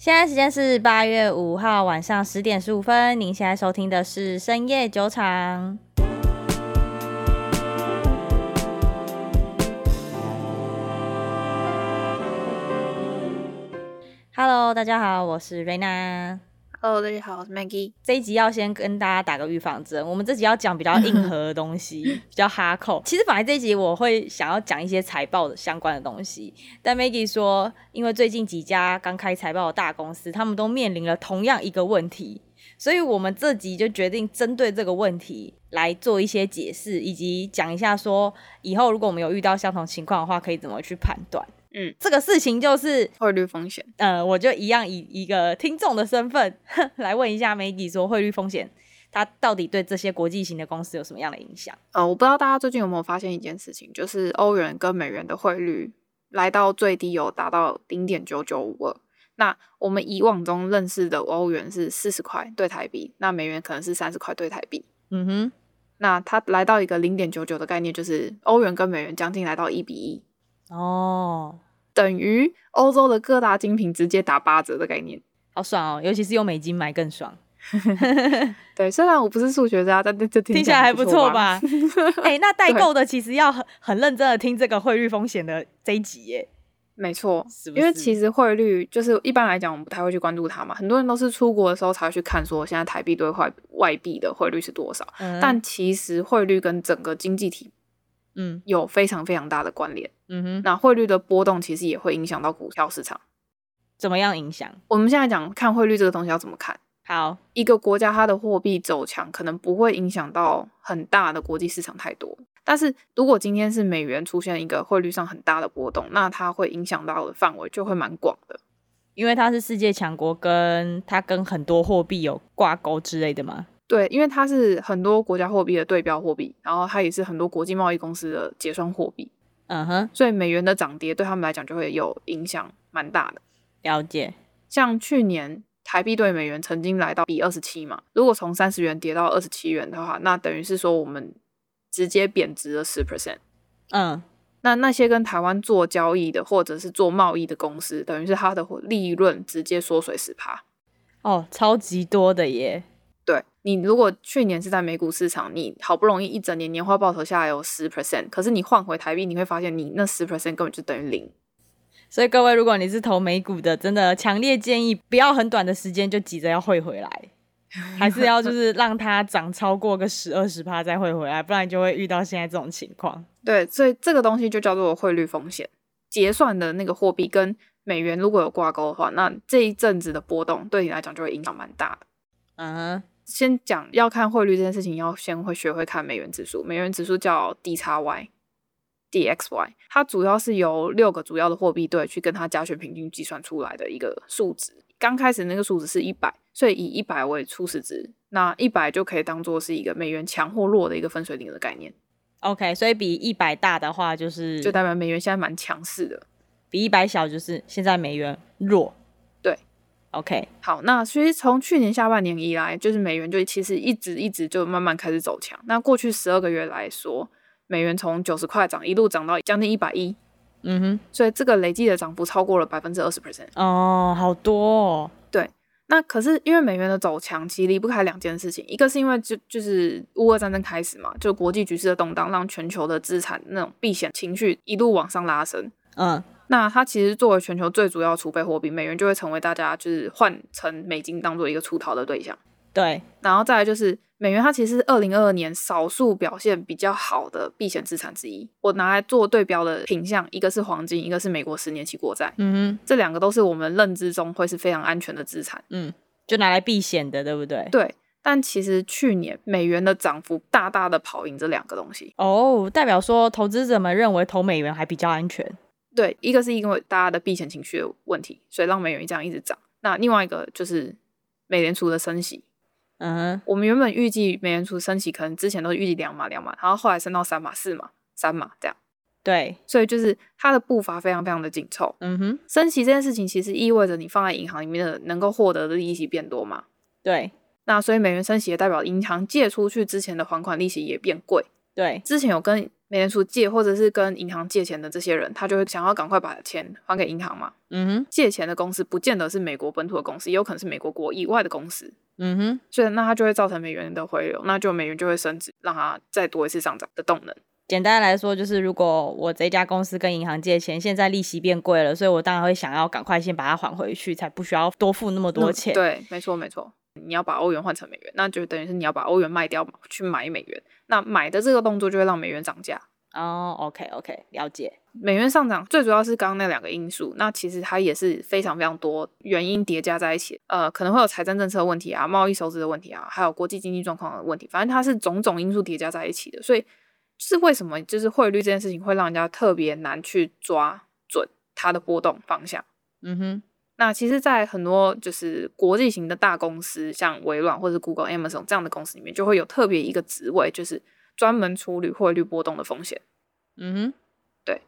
现在时间是八月五号晚上十点十五分。您现在收听的是深夜酒场。Hello，大家好，我是瑞娜。Hello，大家好，我是 Maggie。这一集要先跟大家打个预防针，我们这集要讲比较硬核的东西，比较哈扣。其实本来这一集我会想要讲一些财报的相关的东西，但 Maggie 说，因为最近几家刚开财报的大公司，他们都面临了同样一个问题，所以我们这集就决定针对这个问题来做一些解释，以及讲一下说，以后如果我们有遇到相同情况的话，可以怎么去判断。嗯，这个事情就是汇率风险。呃，我就一样以一个听众的身份来问一下 Maggie，说汇率风险它到底对这些国际型的公司有什么样的影响？呃，我不知道大家最近有没有发现一件事情，就是欧元跟美元的汇率来到最低有达到零点九九五二。那我们以往中认识的欧元是四十块对台币，那美元可能是三十块对台币。嗯哼，那它来到一个零点九九的概念，就是欧元跟美元将近来到一比一。哦，等于欧洲的各大精品直接打八折的概念，好爽哦！尤其是用美金买更爽。对，虽然我不是数学家，但这听，听起来还不错吧？哎、欸，那代购的其实要很很认真的听这个汇率风险的这一集耶。没错，因为其实汇率就是一般来讲，我们不太会去关注它嘛。很多人都是出国的时候才会去看，说现在台币兑换外币的汇率是多少。嗯、但其实汇率跟整个经济体。嗯，有非常非常大的关联。嗯哼，那汇率的波动其实也会影响到股票市场。怎么样影响？我们现在讲看汇率这个东西要怎么看？好，一个国家它的货币走强，可能不会影响到很大的国际市场太多。但是如果今天是美元出现一个汇率上很大的波动，那它会影响到的范围就会蛮广的，因为它是世界强国，跟它跟很多货币有挂钩之类的吗？对，因为它是很多国家货币的对标货币，然后它也是很多国际贸易公司的结算货币。嗯哼，所以美元的涨跌对他们来讲就会有影响，蛮大的。了解。像去年台币对美元曾经来到比二十七嘛，如果从三十元跌到二十七元的话，那等于是说我们直接贬值了十 percent。嗯，那那些跟台湾做交易的或者是做贸易的公司，等于是它的利润直接缩水十趴。哦，超级多的耶。对，你如果去年是在美股市场，你好不容易一整年年化报酬下来有十 percent，可是你换回台币，你会发现你那十 percent 根本就等于零。所以各位，如果你是投美股的，真的强烈建议不要很短的时间就急着要汇回来，还是要就是让它涨超过个十二十趴再汇回来，不然就会遇到现在这种情况。对，所以这个东西就叫做汇率风险。结算的那个货币跟美元如果有挂钩的话，那这一阵子的波动对你来讲就会影响蛮大的。嗯。先讲要看汇率这件事情，要先会学会看美元指数。美元指数叫 DXY，DXY，它主要是由六个主要的货币对去跟它加权平均计算出来的一个数值。刚开始那个数值是一百，所以以一百为初始值，那一百就可以当做是一个美元强或弱的一个分水岭的概念。OK，所以比一百大的话，就是就代表美元现在蛮强势的；比一百小，就是现在美元弱。OK，好，那其实从去年下半年以来，就是美元就其实一直一直就慢慢开始走强。那过去十二个月来说，美元从九十块涨一路涨到将近一百一，嗯哼，所以这个累计的涨幅超过了百分之二十 percent 哦，好多哦。对，那可是因为美元的走强，其实离不开两件事情，一个是因为就就是乌俄战争开始嘛，就国际局势的动荡，让全球的资产那种避险情绪一路往上拉升，嗯。那它其实作为全球最主要储备货币，美元就会成为大家就是换成美金当做一个出逃的对象。对，然后再来就是美元，它其实是二零二二年少数表现比较好的避险资产之一。我拿来做对标的品项，一个是黄金，一个是美国十年期国债。嗯哼，这两个都是我们认知中会是非常安全的资产。嗯，就拿来避险的，对不对？对，但其实去年美元的涨幅大大的跑赢这两个东西。哦，代表说投资者们认为投美元还比较安全。对，一个是因为大家的避险情绪的问题，所以让美元这样一直涨。那另外一个就是美联储的升息。嗯哼，我们原本预计美联储升息可能之前都是预计两码两码，然后后来升到三码四码三码这样。对，所以就是它的步伐非常非常的紧凑。嗯哼，升息这件事情其实意味着你放在银行里面的能够获得的利息变多嘛。对，那所以美元升息也代表银行借出去之前的还款利息也变贵。对，之前有跟美联储借或者是跟银行借钱的这些人，他就会想要赶快把钱还给银行嘛。嗯哼，借钱的公司不见得是美国本土的公司，也有可能是美国国以外的公司。嗯哼，所以那它就会造成美元的回流，那就美元就会升值，让它再多一次上涨的动能。简单来说，就是如果我这家公司跟银行借钱，现在利息变贵了，所以我当然会想要赶快先把它还回去，才不需要多付那么多钱。嗯、对，没错没错。你要把欧元换成美元，那就等于是你要把欧元卖掉去买美元。那买的这个动作就会让美元涨价。哦、oh，OK OK，了解。美元上涨最主要是刚刚那两个因素，那其实它也是非常非常多原因叠加在一起。呃，可能会有财政政策的问题啊，贸易收支的问题啊，还有国际经济状况的问题。反正它是种种因素叠加在一起的，所以是为什么就是汇率这件事情会让人家特别难去抓准它的波动方向。嗯哼。那其实，在很多就是国际型的大公司，像微软或者 Google、Amazon 这样的公司里面，就会有特别一个职位，就是专门处理汇率波动的风险。嗯哼，对，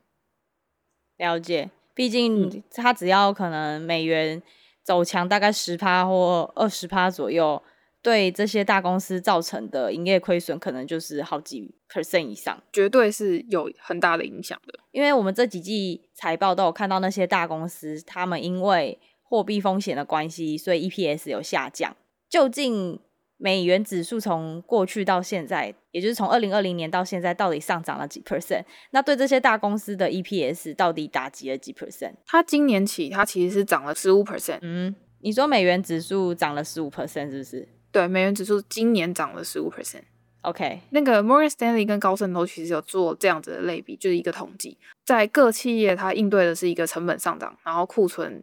了解。毕竟它只要可能美元走强大概十趴或二十趴左右，对这些大公司造成的营业亏损，可能就是好几 percent 以上，绝对是有很大的影响的。因为我们这几季财报都有看到那些大公司，他们因为货币风险的关系，所以 EPS 有下降。究竟美元指数从过去到现在，也就是从二零二零年到现在，到底上涨了几 percent？那对这些大公司的 EPS 到底打击了几 percent？它今年起，它其实是涨了十五 percent。嗯，你说美元指数涨了十五 percent 是不是？对，美元指数今年涨了十五 percent。OK，那个 Morgan Stanley 跟高盛都其实有做这样子的类比，就是一个统计，在各企业它应对的是一个成本上涨，然后库存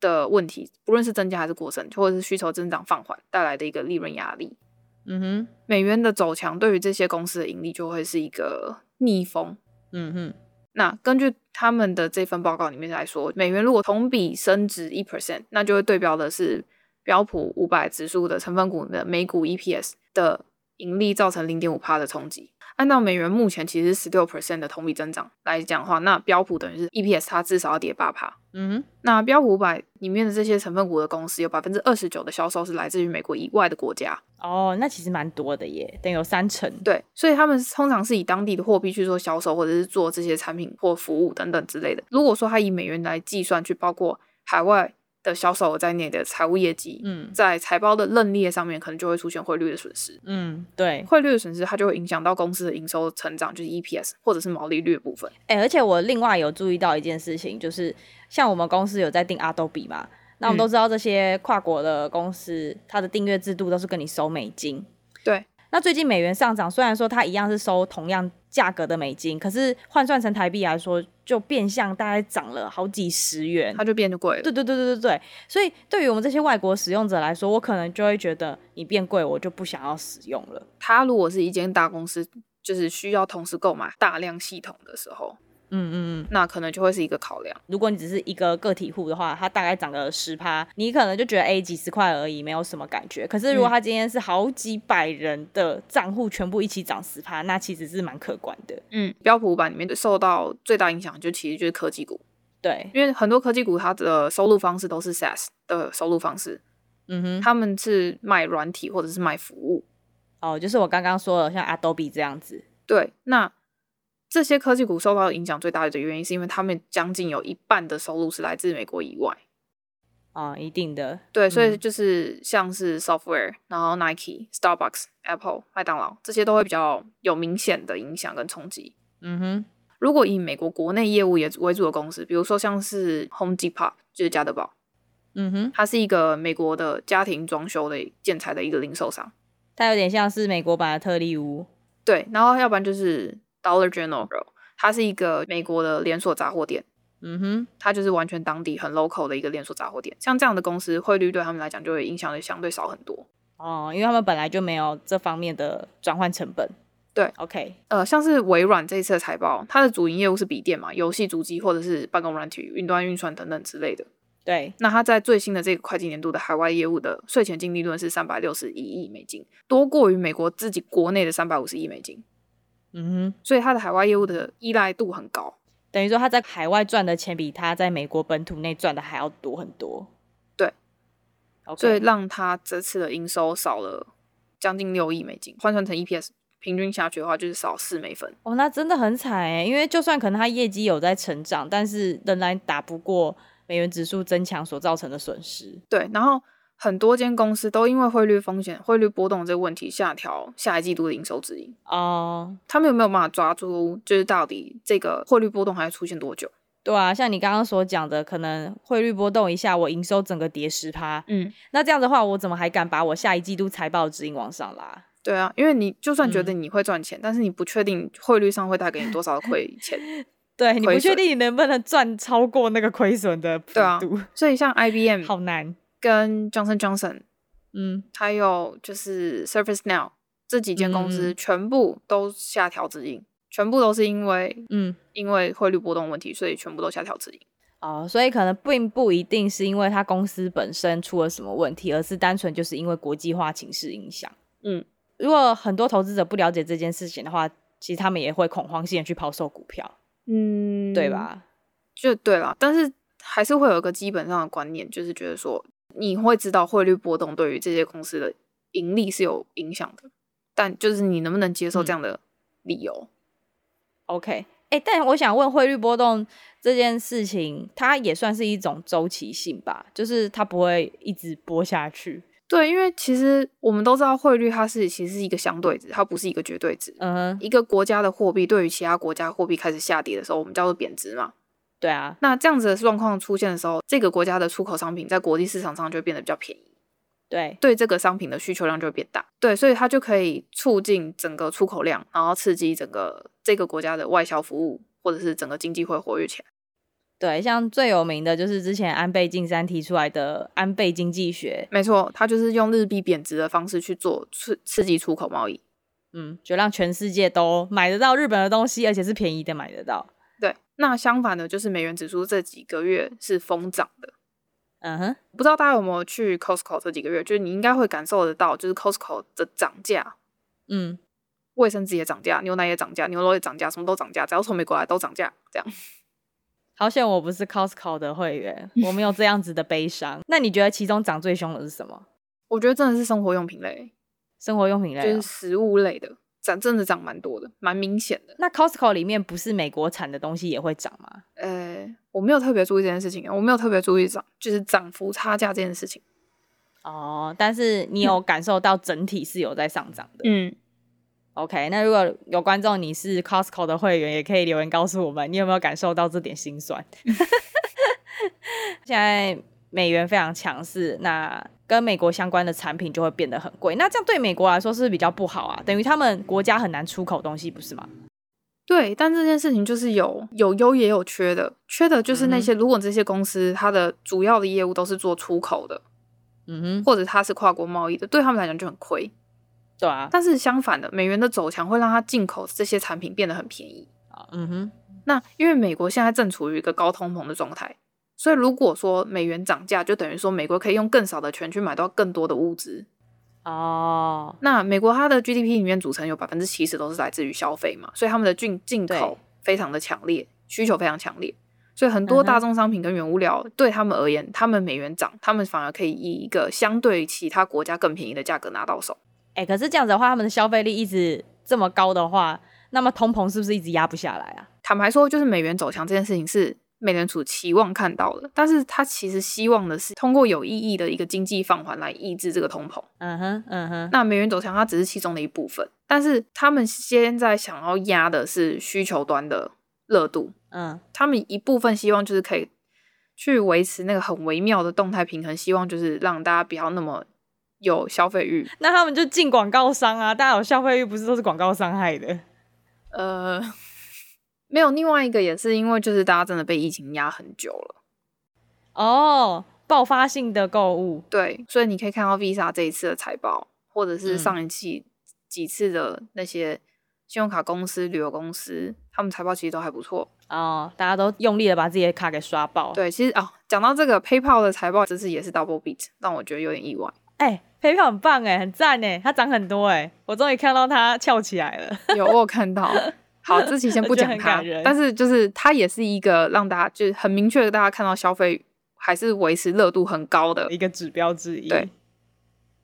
的问题，不论是增加还是过剩，或者是需求增长放缓带来的一个利润压力。嗯哼，美元的走强对于这些公司的盈利就会是一个逆风。嗯哼，那根据他们的这份报告里面来说，美元如果同比升值一 percent，那就会对标的是标普五百指数的成分股的每股 EPS 的。盈利造成零点五帕的冲击。按照美元目前其实十六 percent 的同比增长来讲的话，那标普等于是 EPS 它至少要跌八趴。嗯，那标普五百里面的这些成分股的公司有百分之二十九的销售是来自于美国以外的国家。哦，那其实蛮多的耶，等于有三成。对，所以他们通常是以当地的货币去做销售，或者是做这些产品或服务等等之类的。如果说它以美元来计算，去包括海外。的销售额在内的财务业绩，嗯，在财报的认列上面，可能就会出现汇率的损失。嗯，对，汇率的损失，它就会影响到公司的营收成长，就是 EPS 或者是毛利率的部分。哎、欸，而且我另外有注意到一件事情，就是像我们公司有在订 Adobe 嘛，那我们都知道这些跨国的公司，嗯、它的订阅制度都是跟你收美金。对。那最近美元上涨，虽然说它一样是收同样价格的美金，可是换算成台币来说，就变相大概涨了好几十元，它就变得贵了。对对对对对对，所以对于我们这些外国使用者来说，我可能就会觉得你变贵，我就不想要使用了。它如果是一间大公司，就是需要同时购买大量系统的时候。嗯嗯嗯，那可能就会是一个考量。如果你只是一个个体户的话，它大概涨个十趴，你可能就觉得哎几十块而已，没有什么感觉。可是如果它今天是好几百人的账户全部一起涨十趴，那其实是蛮可观的。嗯，标普五百里面受到最大影响就其实就是科技股。对，因为很多科技股它的收入方式都是 SaaS 的收入方式。嗯哼，他们是卖软体或者是卖服务。哦，就是我刚刚说的像 Adobe 这样子。对，那。这些科技股受到影响最大的原因，是因为他们将近有一半的收入是来自美国以外。啊，一定的。对，所以就是像是 software，、嗯、然后 Nike、Starbucks、Apple、麦当劳这些都会比较有明显的影响跟冲击。嗯哼，如果以美国国内业务也为主的公司，比如说像是 Home Depot，就是家得宝。嗯哼，它是一个美国的家庭装修的建材的一个零售商。它有点像是美国版的特力屋。对，然后要不然就是。Dollar General，它是一个美国的连锁杂货店。嗯哼，它就是完全当地很 local 的一个连锁杂货店。像这样的公司，汇率对他们来讲就会影响的相对少很多。哦，因为他们本来就没有这方面的转换成本。对，OK，呃，像是微软这一次的财报，它的主营业务是笔电嘛，游戏主机或者是办公软体、云端运算等等之类的。对，那它在最新的这个会计年度的海外业务的税前净利润是三百六十一亿美金，多过于美国自己国内的三百五十亿美金。嗯哼，所以他的海外业务的依赖度很高，等于说他在海外赚的钱比他在美国本土内赚的还要多很多。对，okay. 所以让他这次的营收少了将近六亿美金，换算成 EPS 平均下去的话，就是少四美分。哦，那真的很惨哎，因为就算可能它业绩有在成长，但是仍然打不过美元指数增强所造成的损失。对，然后很多间公司都因为汇率风险、汇率波动这个问题下调下一季度的营收指引。哦，他们有没有办法抓住，就是到底这个汇率波动还会出现多久？对啊，像你刚刚所讲的，可能汇率波动一下，我营收整个跌十趴。嗯，那这样的话，我怎么还敢把我下一季度财报指引往上拉？对啊，因为你就算觉得你会赚钱，嗯、但是你不确定汇率上会带给你多少的亏钱。对，你不确定你能不能赚超过那个亏损的幅度。对啊，所以像 IBM 好难，跟 Johnson Johnson，嗯，还有就是 Surface Now 这几间公司全部都下调指引。嗯全部都是因为，嗯，因为汇率波动问题，所以全部都下调指引。哦，所以可能并不一定是因为他公司本身出了什么问题，而是单纯就是因为国际化情势影响。嗯，如果很多投资者不了解这件事情的话，其实他们也会恐慌性的去抛售股票。嗯，对吧？就对了，但是还是会有一个基本上的观念，就是觉得说你会知道汇率波动对于这些公司的盈利是有影响的，但就是你能不能接受这样的理由？嗯 OK，哎、欸，但我想问，汇率波动这件事情，它也算是一种周期性吧？就是它不会一直播下去。对，因为其实我们都知道，汇率它是其实是一个相对值，它不是一个绝对值。嗯哼，一个国家的货币对于其他国家货币开始下跌的时候，我们叫做贬值嘛。对啊，那这样子的状况出现的时候，这个国家的出口商品在国际市场上就会变得比较便宜。对，对这个商品的需求量就会变大，对，所以它就可以促进整个出口量，然后刺激整个这个国家的外销服务，或者是整个经济会活跃起来。对，像最有名的就是之前安倍晋三提出来的安倍经济学，没错，他就是用日币贬值的方式去做刺刺激出口贸易，嗯，就让全世界都买得到日本的东西，而且是便宜的买得到。对，那相反的，就是美元指数这几个月是疯涨的。嗯哼，不知道大家有没有去 Costco 这几个月，就是你应该会感受得到，就是 Costco 的涨价，嗯，卫生纸也涨价，牛奶也涨价，牛肉也涨价，什么都涨价，只要从美国来都涨价，这样。好险我不是 Costco 的会员，我没有这样子的悲伤。那你觉得其中涨最凶的是什么？我觉得真的是生活用品类，生活用品类，就是食物类的。涨真的涨蛮多的，蛮明显的。那 Costco 里面不是美国产的东西也会涨吗？呃，我没有特别注意这件事情，我没有特别注意涨，就是涨幅差价这件事情。哦，但是你有感受到整体是有在上涨的。嗯，OK，那如果有观众你是 Costco 的会员，也可以留言告诉我们，你有没有感受到这点心酸？现在美元非常强势，那。跟美国相关的产品就会变得很贵，那这样对美国来说是是比较不好啊？等于他们国家很难出口东西，不是吗？对，但这件事情就是有有优也有缺的，缺的就是那些、嗯、如果这些公司它的主要的业务都是做出口的，嗯哼，或者它是跨国贸易的，对他们来讲就很亏。对啊，但是相反的，美元的走强会让它进口这些产品变得很便宜啊，嗯哼。那因为美国现在正处于一个高通膨的状态。所以，如果说美元涨价，就等于说美国可以用更少的钱去买到更多的物资。哦，那美国它的 GDP 里面组成有百分之七十都是来自于消费嘛，所以他们的进进口非常的强烈，需求非常强烈。所以很多大宗商品跟原物料对他们而言，他们美元涨，他们反而可以以一个相对其他国家更便宜的价格拿到手。哎、欸，可是这样子的话，他们的消费力一直这么高的话，那么通膨是不是一直压不下来啊？坦白说，就是美元走强这件事情是。美联储期望看到的，但是他其实希望的是通过有意义的一个经济放缓来抑制这个通膨。嗯哼，嗯哼。那美元走强，它只是其中的一部分，但是他们现在想要压的是需求端的热度。嗯，他们一部分希望就是可以去维持那个很微妙的动态平衡，希望就是让大家不要那么有消费欲。那他们就进广告商啊，大家有消费欲不是都是广告商害的？呃。没有，另外一个也是因为就是大家真的被疫情压很久了，哦，爆发性的购物，对，所以你可以看到 Visa 这一次的财报，或者是上一期几次的那些信用卡公司、旅游公司，他们财报其实都还不错哦，大家都用力的把自己的卡给刷爆。对，其实哦，讲到这个 PayPal 的财报，这次也是 Double Beat，让我觉得有点意外。哎，PayPal 很棒哎，很赞哎，它涨很多哎，我终于看到它翘起来了。有，我有看到。好，这期先不讲它，但是就是它也是一个让大家就是很明确的，大家看到消费还是维持热度很高的一个指标之一。对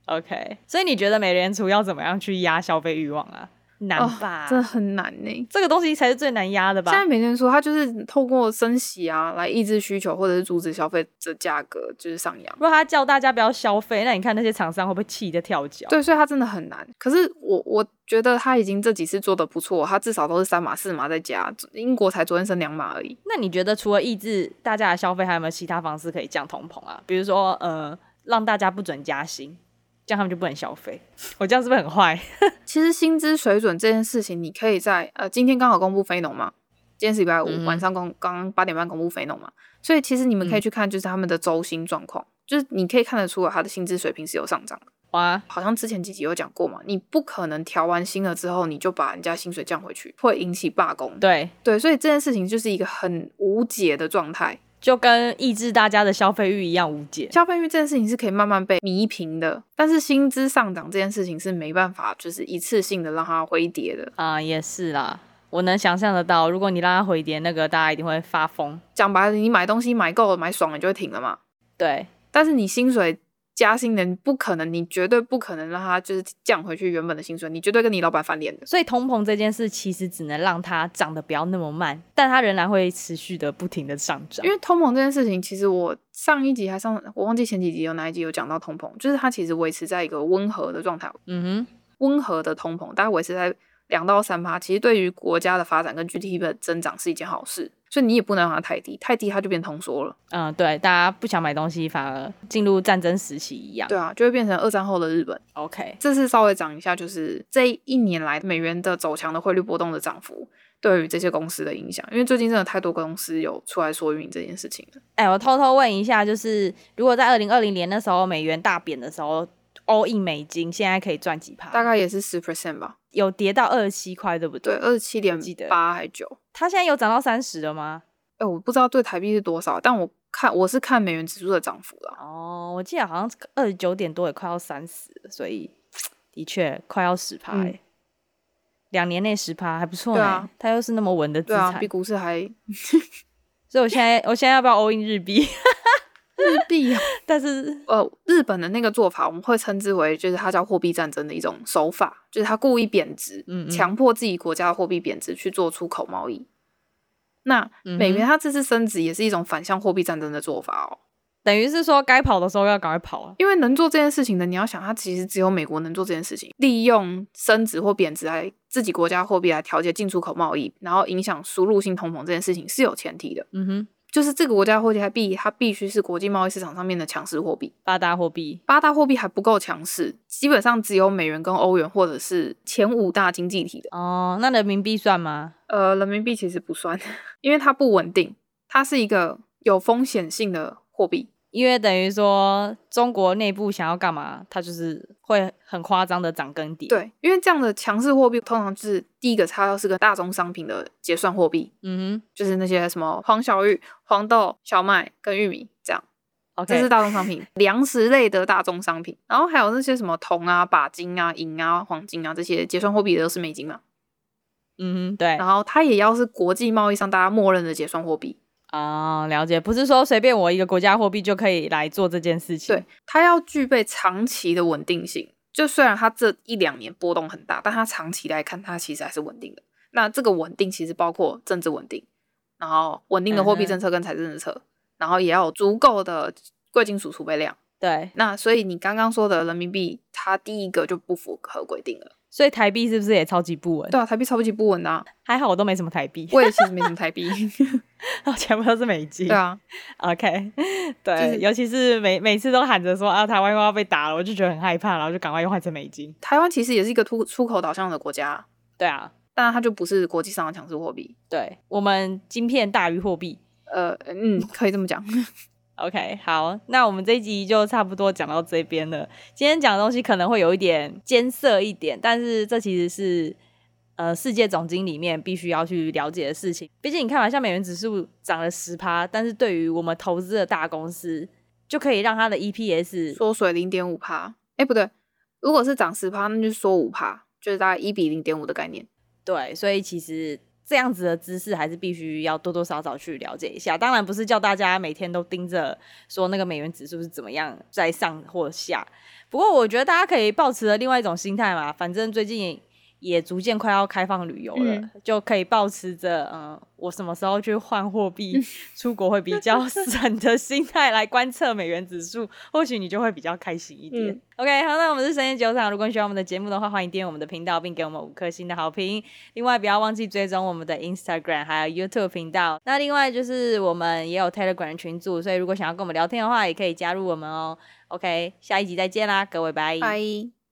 ，OK，所以你觉得美联储要怎么样去压消费欲望啊？难吧？哦、真的很难呢。这个东西才是最难压的吧？现在每天说它就是透过升息啊，来抑制需求，或者是阻止消费者价格就是上扬。如果他叫大家不要消费，那你看那些厂商会不会气得跳脚？对，所以它真的很难。可是我我觉得他已经这几次做的不错，他至少都是三码四码在加，英国才昨天升两码而已。那你觉得除了抑制大家的消费，还有没有其他方式可以降通膨啊？比如说呃，让大家不准加薪。这样他们就不能消费，我这样是不是很坏？其实薪资水准这件事情，你可以在呃，今天刚好公布非农嘛，今天是礼拜五、嗯、晚上公刚刚八点半公布非农嘛，所以其实你们可以去看，就是他们的周薪状况，嗯、就是你可以看得出来他的薪资水平是有上涨的。哇，好像之前几集有讲过嘛，你不可能调完薪了之后你就把人家薪水降回去，会引起罢工。对对，所以这件事情就是一个很无解的状态。就跟抑制大家的消费欲一样无解。消费欲这件事情是可以慢慢被弥平的，但是薪资上涨这件事情是没办法，就是一次性的让它回跌的啊。也是啦，我能想象得到，如果你让它回跌，那个大家一定会发疯。讲白了，你买东西买够了，买爽了，就会停了嘛。对，但是你薪水。加薪的不可能，你绝对不可能让他就是降回去原本的薪水，你绝对跟你老板翻脸的。所以通膨这件事其实只能让它涨得不要那么慢，但它仍然会持续的不停的上涨。因为通膨这件事情，其实我上一集还上，我忘记前几集有哪一集有讲到通膨，就是它其实维持在一个温和的状态。嗯哼，温和的通膨，大概维持在两到三趴，其实对于国家的发展跟 GDP 的增长是一件好事。所以你也不能让它太低，太低它就变通缩了。嗯，对，大家不想买东西，反而进入战争时期一样。对啊，就会变成二战后的日本。OK，这次稍微讲一下，就是这一年来美元的走强的汇率波动的涨幅对于这些公司的影响。因为最近真的太多公司有出来说明这件事情了。哎，我偷偷问一下，就是如果在二零二零年那时候美元大贬的时候，all in 美金现在可以赚几趴？大概也是十 percent 吧。有跌到二十七块，对不对？对，二十七点八还九。它现在有涨到三十了吗？哎，我不知道对台币是多少，但我看我是看美元指数的涨幅了。哦，我记得好像二十九点多，也快要三十，所以 的确快要十趴。嗯、两年内十趴还不错呢。啊、它又是那么稳的资产，啊，比股市还。所以我现在我现在要不要 all in 日币？日币啊，但是呃，日本的那个做法，我们会称之为就是它叫货币战争的一种手法，就是它故意贬值，嗯，嗯，强迫自己国家的货币贬值去做出口贸易。那美元它这次升值也是一种反向货币战争的做法哦，等于是说该跑的时候要赶快跑啊，因为能做这件事情的，你要想，它其实只有美国能做这件事情，利用升值或贬值来自己国家货币来调节进出口贸易，然后影响输入性通膨这件事情是有前提的，嗯哼。就是这个国家货币，它必它必须是国际贸易市场上面的强势货币。八大货币，八大货币还不够强势，基本上只有美元跟欧元，或者是前五大经济体的。哦，那人民币算吗？呃，人民币其实不算，因为它不稳定，它是一个有风险性的货币。因为等于说中国内部想要干嘛，它就是会很夸张的涨跟跌。对，因为这样的强势货币通常就是第一个，它要是个大宗商品的结算货币。嗯哼，就是那些什么黄小玉、黄豆、小麦跟玉米这样。这是大宗商品，粮食类的大宗商品。然后还有那些什么铜啊、钯金啊、银啊、黄金啊这些结算货币的都是美金嘛。嗯哼，对。然后它也要是国际贸易上大家默认的结算货币。啊，了解，不是说随便我一个国家货币就可以来做这件事情。对，它要具备长期的稳定性。就虽然它这一两年波动很大，但它长期来看，它其实还是稳定的。那这个稳定其实包括政治稳定，然后稳定的货币政策跟财政政策，嗯、然后也要有足够的贵金属储备量。对，那所以你刚刚说的人民币，它第一个就不符合规定了。所以台币是不是也超级不稳？对啊，台币超级不稳啊。还好我都没什么台币，我也其实没什么台币，全部都是美金。对啊，OK，对，就是、尤其是每每次都喊着说啊，台湾又要被打了，我就觉得很害怕，然后就赶快又换成美金。台湾其实也是一个出出口导向的国家，对啊，但它就不是国际上的强势货币。对，我们晶片大于货币，呃，嗯，可以这么讲。OK，好，那我们这一集就差不多讲到这边了。今天讲的东西可能会有一点艰涩一点，但是这其实是呃世界总经里面必须要去了解的事情。毕竟你看嘛，像美元指数涨了十趴，但是对于我们投资的大公司，就可以让它的 EPS 缩水零点五趴。哎，不对，如果是涨十趴，那就缩五趴，就是大概一比零点五的概念。对，所以其实。这样子的知识还是必须要多多少少去了解一下。当然不是叫大家每天都盯着说那个美元指数是怎么样在上或下。不过我觉得大家可以保持着另外一种心态嘛，反正最近也逐渐快要开放旅游了，嗯、就可以抱持着嗯，我什么时候去换货币出国会比较 省的心态来观测美元指数，或许你就会比较开心一点。嗯、OK，好，那我们是深夜酒厂，如果你喜欢我们的节目的话，欢迎订阅我们的频道，并给我们五颗星的好评。另外，不要忘记追踪我们的 Instagram 还有 YouTube 频道。那另外就是我们也有 Telegram 群组，所以如果想要跟我们聊天的话，也可以加入我们哦。OK，下一集再见啦，各位拜拜。